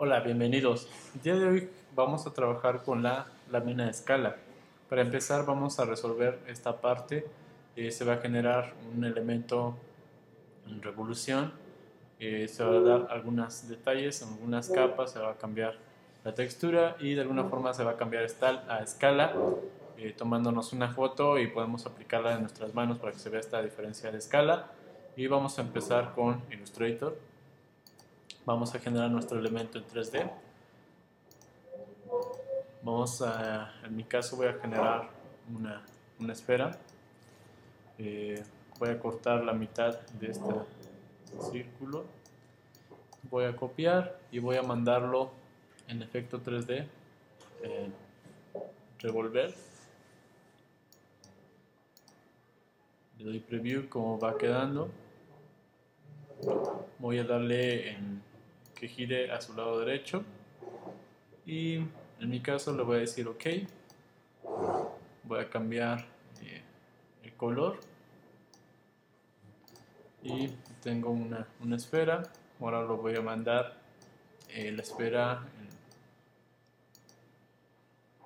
Hola, bienvenidos. El día de hoy vamos a trabajar con la lámina de escala. Para empezar vamos a resolver esta parte. Eh, se va a generar un elemento en revolución. Eh, se va a dar algunos detalles, algunas capas, se va a cambiar la textura y de alguna forma se va a cambiar a escala eh, tomándonos una foto y podemos aplicarla en nuestras manos para que se vea esta diferencia de escala y vamos a empezar con Illustrator vamos a generar nuestro elemento en 3D vamos a, en mi caso voy a generar una, una esfera. Eh, voy a cortar la mitad de este círculo. Voy a copiar y voy a mandarlo en efecto 3D eh, revolver. Le doy preview como va quedando voy a darle que gire a su lado derecho. Y en mi caso le voy a decir ok. Voy a cambiar eh, el color. Y tengo una, una esfera. Ahora lo voy a mandar eh, la esfera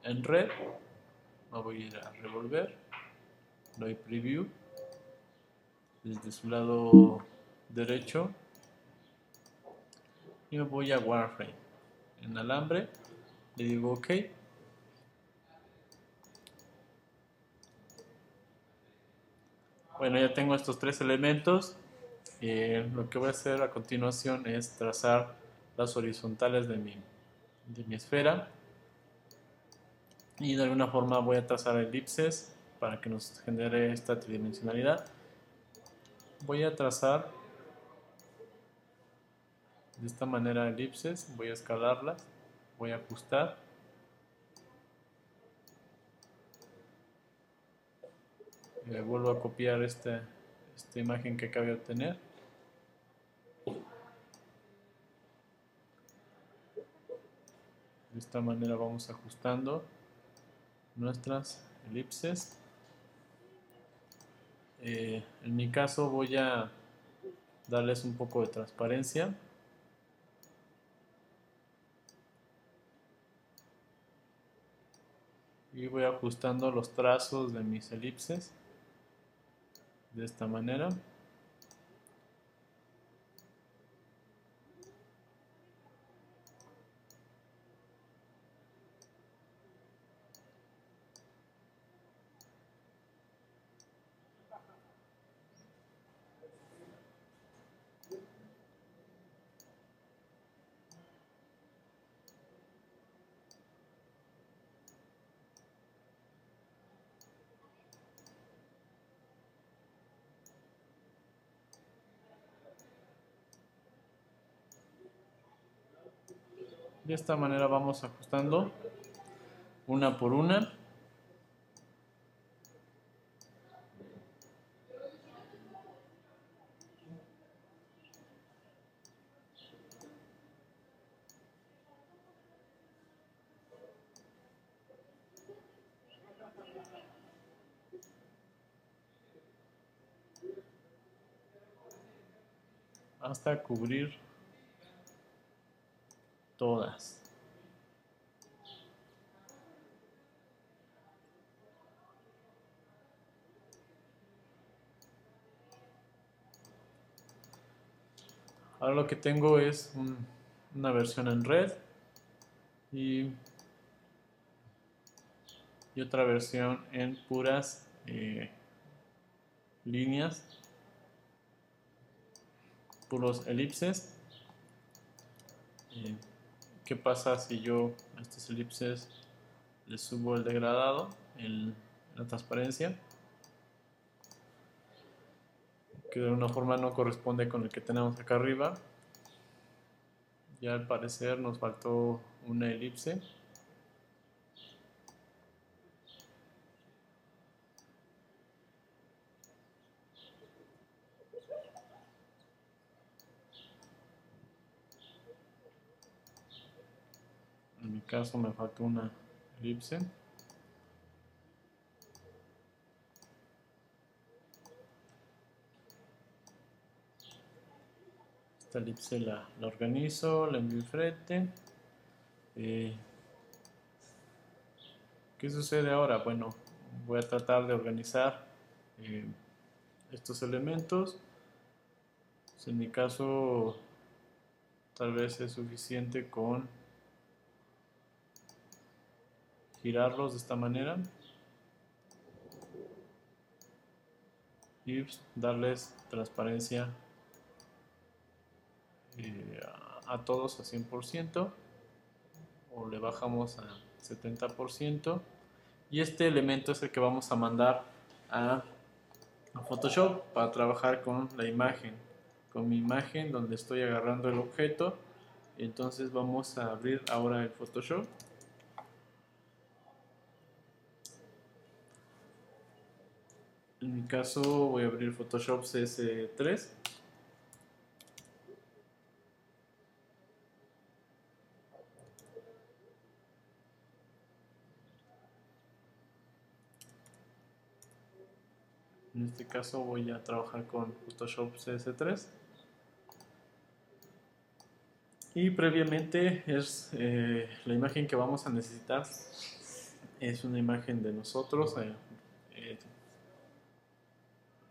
en, red. Voy a ir a revolver. Doy preview. Desde su lado derecho y me voy a wireframe en alambre le digo ok. Bueno ya tengo estos tres elementos. Eh, lo que voy a hacer a continuación es trazar las horizontales de mi, de mi esfera. Y de alguna forma voy a trazar elipses para que nos genere esta tridimensionalidad. Voy a trazar de esta manera elipses voy a escalarlas voy a ajustar. Vuelvo a copiar este, esta imagen que acabo de obtener. De esta manera vamos ajustando nuestras elipses. Eh, en mi caso voy a darles un poco de transparencia y voy ajustando los trazos de mis elipses de esta manera De esta manera vamos ajustando una por una. hasta cubrir todas. Ahora lo que tengo es una versión en red y, y otra versión en puras eh, líneas, puros elipses. Eh, ¿Qué pasa si yo a estas elipses le subo el degradado, en la transparencia? Que de una forma no corresponde con el que tenemos acá arriba. Ya al parecer nos faltó una elipse. Mi caso me faltó una elipse esta elipse la, la organizo, la envío frente. Eh, ¿Qué sucede ahora? Bueno, voy a tratar de organizar eh, estos elementos. Pues en mi caso, tal vez es suficiente con girarlos de esta manera. Y darles transparencia eh, a, a, todos a 100% o le bajamos a 70% y este elemento es el que vamos a mandar a, a Photoshop para trabajar con la imagen con mi imagen donde estoy agarrando el objeto. Entonces vamos a abrir ahora el Photoshop En mi caso voy a abrir Photoshop CS3. En este caso voy a trabajar con Photoshop CS3. Y previamente es eh, la imagen que vamos a necesitar. Es una imagen de nosotros. Eh,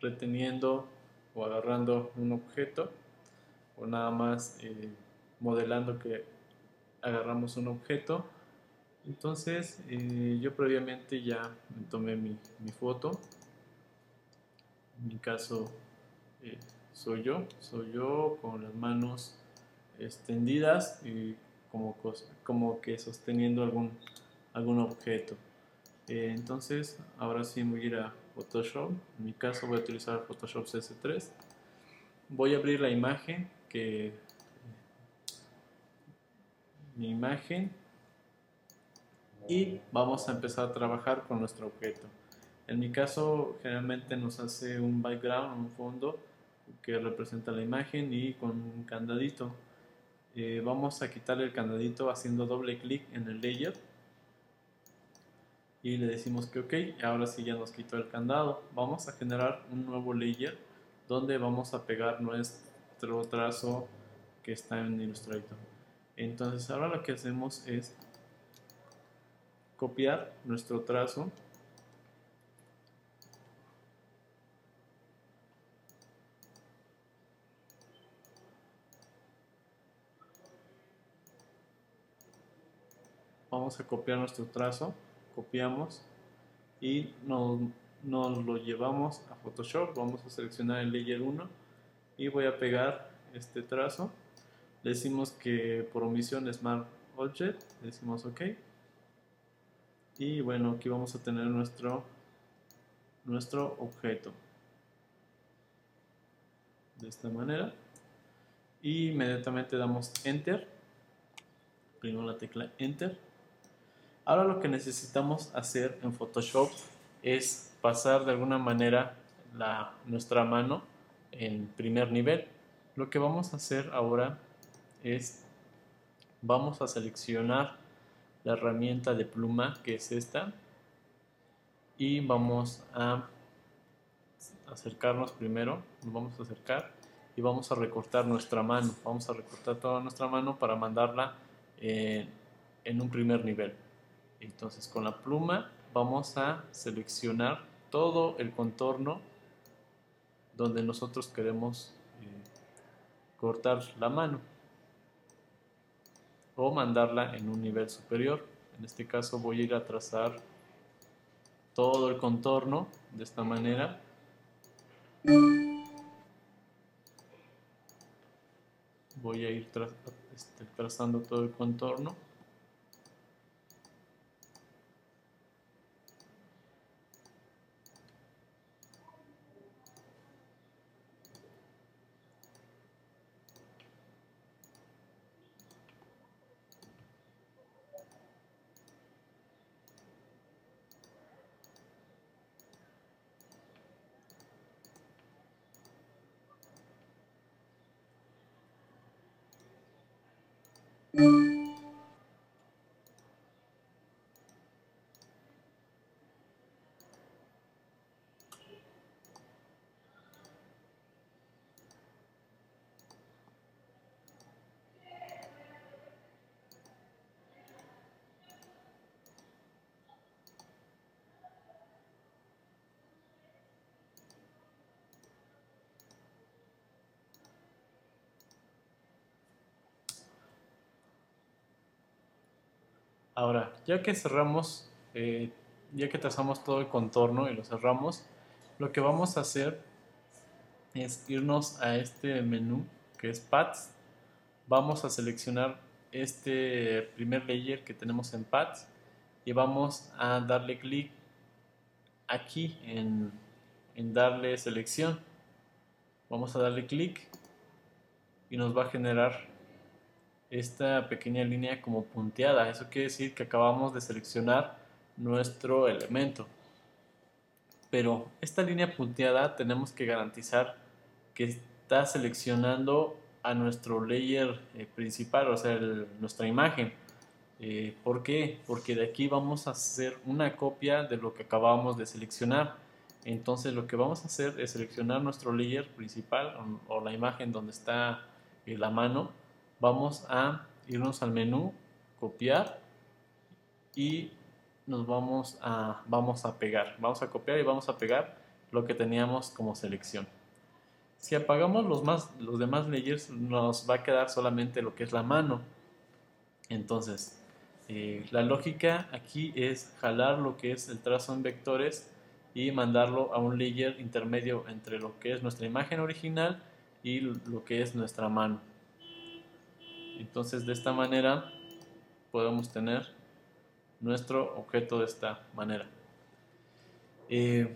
reteniendo o agarrando un objeto o nada más eh, modelando que agarramos un objeto. Entonces eh, yo previamente ya tomé mi, mi, foto. En mi caso eh, soy yo soy yo con las manos extendidas y como, como que sosteniendo algún algún objeto. Entonces ahora sí voy a ir a Photoshop. En mi caso voy a utilizar Photoshop CS3. Voy a abrir la imagen que mi imagen y vamos a empezar a trabajar con nuestro objeto. En mi caso generalmente nos hace un background, un fondo que representa la imagen y con un candadito. Eh, vamos a quitarle el candadito haciendo doble clic en el layer y le decimos que ok, ahora sí ya nos quitó el candado. Vamos a generar un nuevo layer donde vamos a pegar nuestro trazo que está en Illustrator. Entonces ahora lo que hacemos es copiar nuestro trazo vamos a copiar nuestro trazo copiamos y nos, nos, lo llevamos a Photoshop. Vamos a seleccionar el layer 1 y voy a pegar este trazo. Le decimos que por omisión Smart Object, le decimos OK. Y bueno, aquí vamos a tener nuestro, nuestro objeto. De esta manera. Y inmediatamente damos Enter. Primero la tecla Enter Ahora lo que necesitamos hacer en Photoshop es pasar de alguna manera la, nuestra mano en primer nivel. Lo que vamos a hacer ahora es, vamos a seleccionar la herramienta de pluma que es esta y vamos a acercarnos primero, nos vamos a acercar y vamos a recortar nuestra mano, vamos a recortar toda nuestra mano para mandarla en un primer nivel. Entonces con la pluma vamos a seleccionar todo el contorno donde nosotros queremos eh, cortar la mano o mandarla en un nivel superior. En este caso voy a ir a trazar todo el contorno de esta manera. Voy a ir este, trazando todo el contorno. Ahora, ya que cerramos, eh, ya que trazamos todo el contorno y lo cerramos, lo que vamos a hacer es irnos a este menú que es Paths. Vamos a seleccionar este primer layer que tenemos en Paths y vamos a darle clic aquí en, en darle selección. Vamos a darle clic y nos va a generar esta pequeña línea como punteada. Eso quiere decir que acabamos de seleccionar nuestro elemento. Pero esta línea punteada tenemos que garantizar que está seleccionando a nuestro layer eh, principal, o sea, nuestra imagen. Eh, ¿Por qué? Porque de aquí vamos a hacer una copia de lo que acabamos de seleccionar. Entonces lo que vamos a hacer es seleccionar nuestro layer principal o, la imagen donde está eh, la mano vamos a irnos al menú, copiar y nos vamos a, vamos a pegar. Vamos a copiar y vamos a pegar lo que teníamos como selección. Si apagamos los, más, los demás layers nos va a quedar solamente lo que es la mano. Entonces, eh, la lógica aquí es jalar lo que es el trazo en vectores y mandarlo a un layer intermedio entre lo que es nuestra imagen original y lo que es nuestra mano. Entonces de esta manera podemos tener nuestro objeto de esta manera. Eh,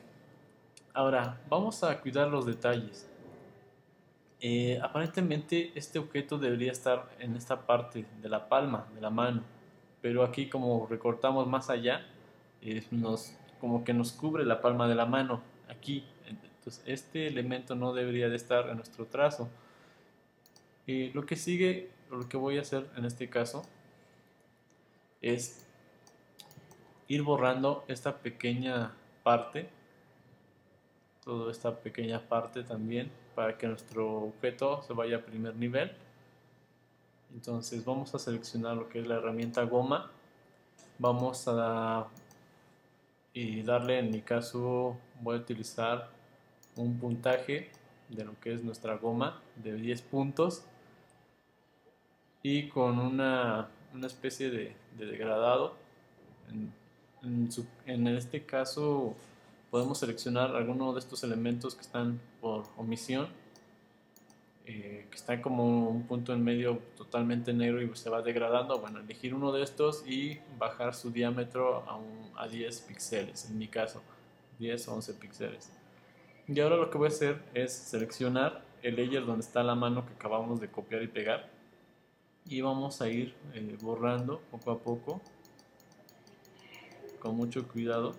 ahora, vamos a cuidar los detalles. Eh, aparentemente este objeto debería estar en esta parte de la palma, de la mano, pero aquí como recortamos más allá, eh, nos, como que nos cubre la palma de la mano, aquí. Entonces este elemento no debería de estar en nuestro trazo. lo que sigue lo que voy a hacer en este caso es ir borrando esta pequeña parte, toda esta pequeña parte también, para que nuestro objeto se vaya a primer nivel. Entonces vamos a seleccionar lo que es la herramienta goma. Vamos a y darle, en mi caso, voy a utilizar un puntaje de lo que es nuestra goma de 10 puntos y con una, una especie de, degradado. En, este caso podemos seleccionar alguno de estos elementos que están por omisión, eh, que están como un punto en medio totalmente negro y se va degradando. Bueno, elegir uno de estos y bajar su diámetro a, un, a 10 píxeles, en mi caso, 10 o 11 píxeles. Y ahora lo que voy a hacer es seleccionar el layer donde está la mano que acabamos de copiar y pegar y vamos a ir eh, borrando poco a poco con mucho cuidado.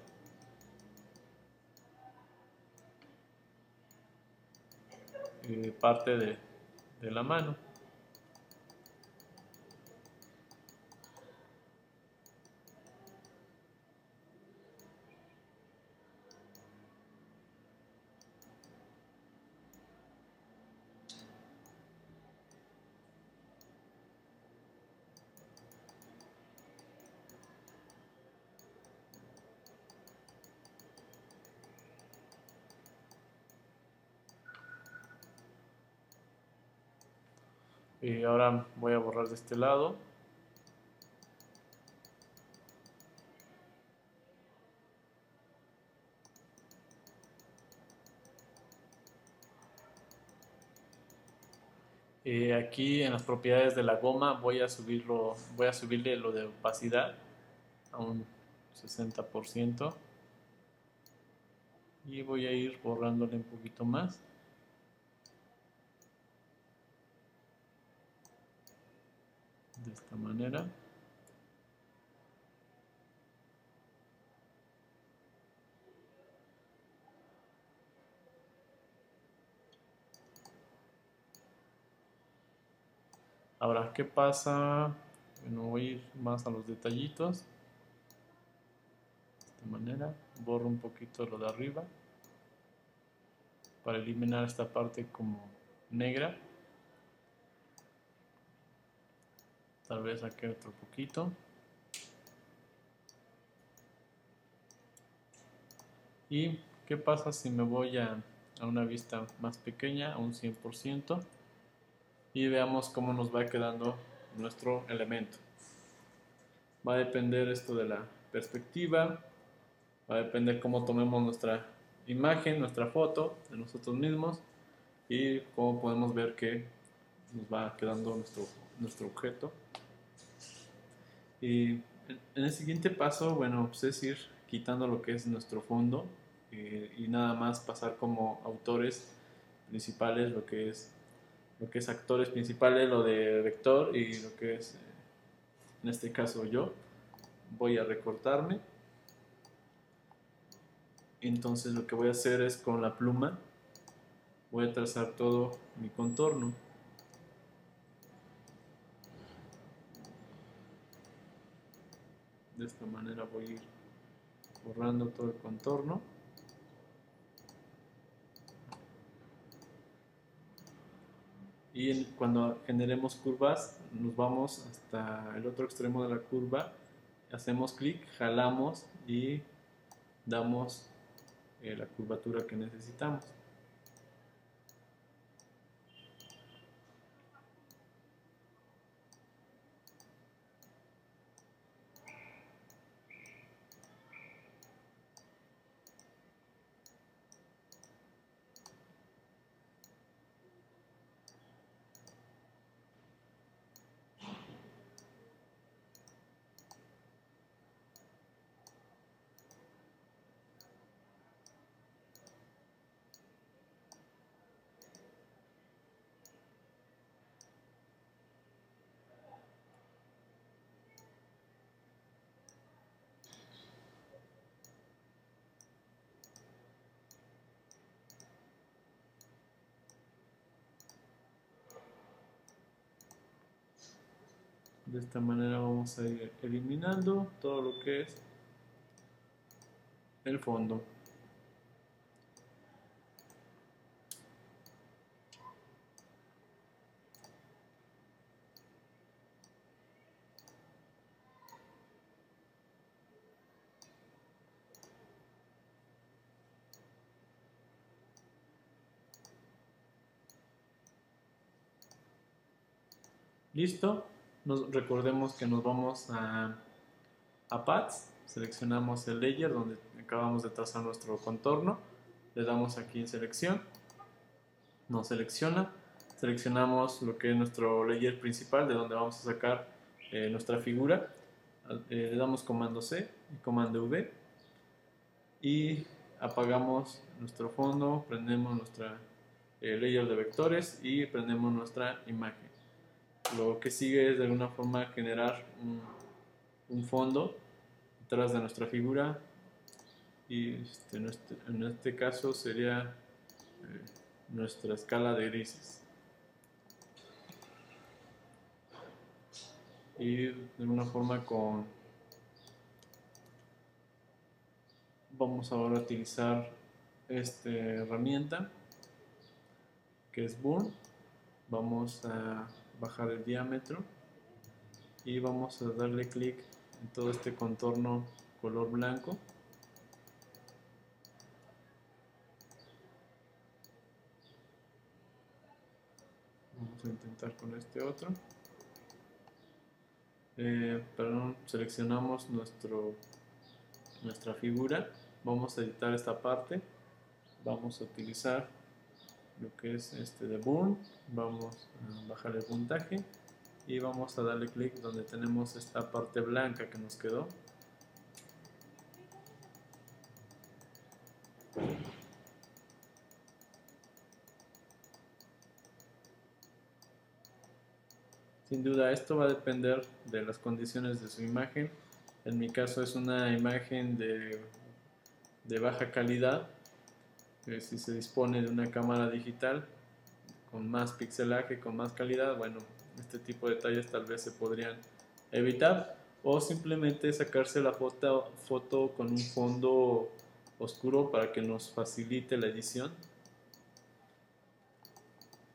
Eh, parte de, de la mano y ahora voy a borrar de este lado. Eh, aquí en las propiedades de la goma voy a subirlo voy a subirle lo de opacidad a un 60% y voy a ir borrándole un poquito más de esta manera. Ahora, ¿qué pasa? Bueno, voy a ir más a los detallitos. De esta manera. Borro un poquito lo de arriba. Para eliminar esta parte como negra. Tal vez aquí otro poquito. ¿Y qué pasa si me voy a, a una vista más pequeña, a un 100%? Y veamos cómo nos va quedando nuestro elemento. va a depender esto de la perspectiva, va a depender cómo tomemos nuestra imagen, nuestra foto de nosotros mismos y cómo podemos ver que nos va quedando nuestro, nuestro objeto. Y en el siguiente paso, bueno, pues es ir quitando lo que es nuestro fondo eh, y nada más pasar como autores principales lo que es lo que es actores principales, lo de vector y lo que es, eh, en este caso yo, voy a recortarme. Entonces lo que voy a hacer es con la pluma, voy a trazar todo mi contorno. De esta manera voy a ir borrando todo el contorno. y cuando generemos curvas nos vamos hasta el otro extremo de la curva hacemos clic, jalamos y damos eh, la curvatura que necesitamos de esta manera vamos a ir eliminando todo lo que es el fondo. Listo, nos, recordemos que nos vamos a, a Paths, seleccionamos el layer donde acabamos de trazar nuestro contorno, le damos aquí en selección, nos selecciona, seleccionamos lo que es nuestro layer principal de donde vamos a sacar eh, nuestra figura, eh, le damos comando C y comando V y apagamos nuestro fondo, prendemos nuestra eh, layer de vectores y prendemos nuestra imagen. Lo que sigue es de alguna forma generar un, fondo detrás de nuestra figura y este, en, este, este caso sería eh, nuestra escala de grises. Y de alguna forma con vamos ahora a utilizar esta herramienta que es Burn vamos a bajar el diámetro y vamos a darle clic en todo este contorno color blanco. Vamos a intentar con este otro. Eh, perdón, seleccionamos nuestro nuestra figura. Vamos a editar esta parte. Vamos a utilizar lo que es este de Burn vamos a bajar el puntaje y vamos a darle clic donde tenemos esta parte blanca que nos quedó Sin duda esto va a depender de las condiciones de su imagen. En mi caso es una imagen de, de baja calidad si se dispone de una cámara digital con más pixelaje, con más calidad, bueno, este tipo de detalles tal vez se podrían evitar o simplemente sacarse la foto, con un fondo oscuro para que nos facilite la edición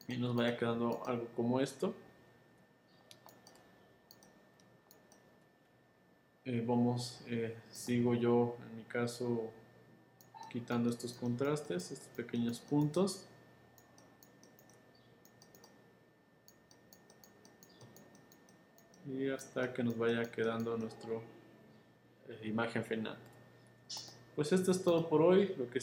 y nos vaya quedando algo como esto. Eh, vamos, eh, sigo yo en mi caso quitando estos contrastes, estos pequeños puntos. y hasta que nos vaya quedando nuestra imagen final. Pues esto es todo por hoy, lo que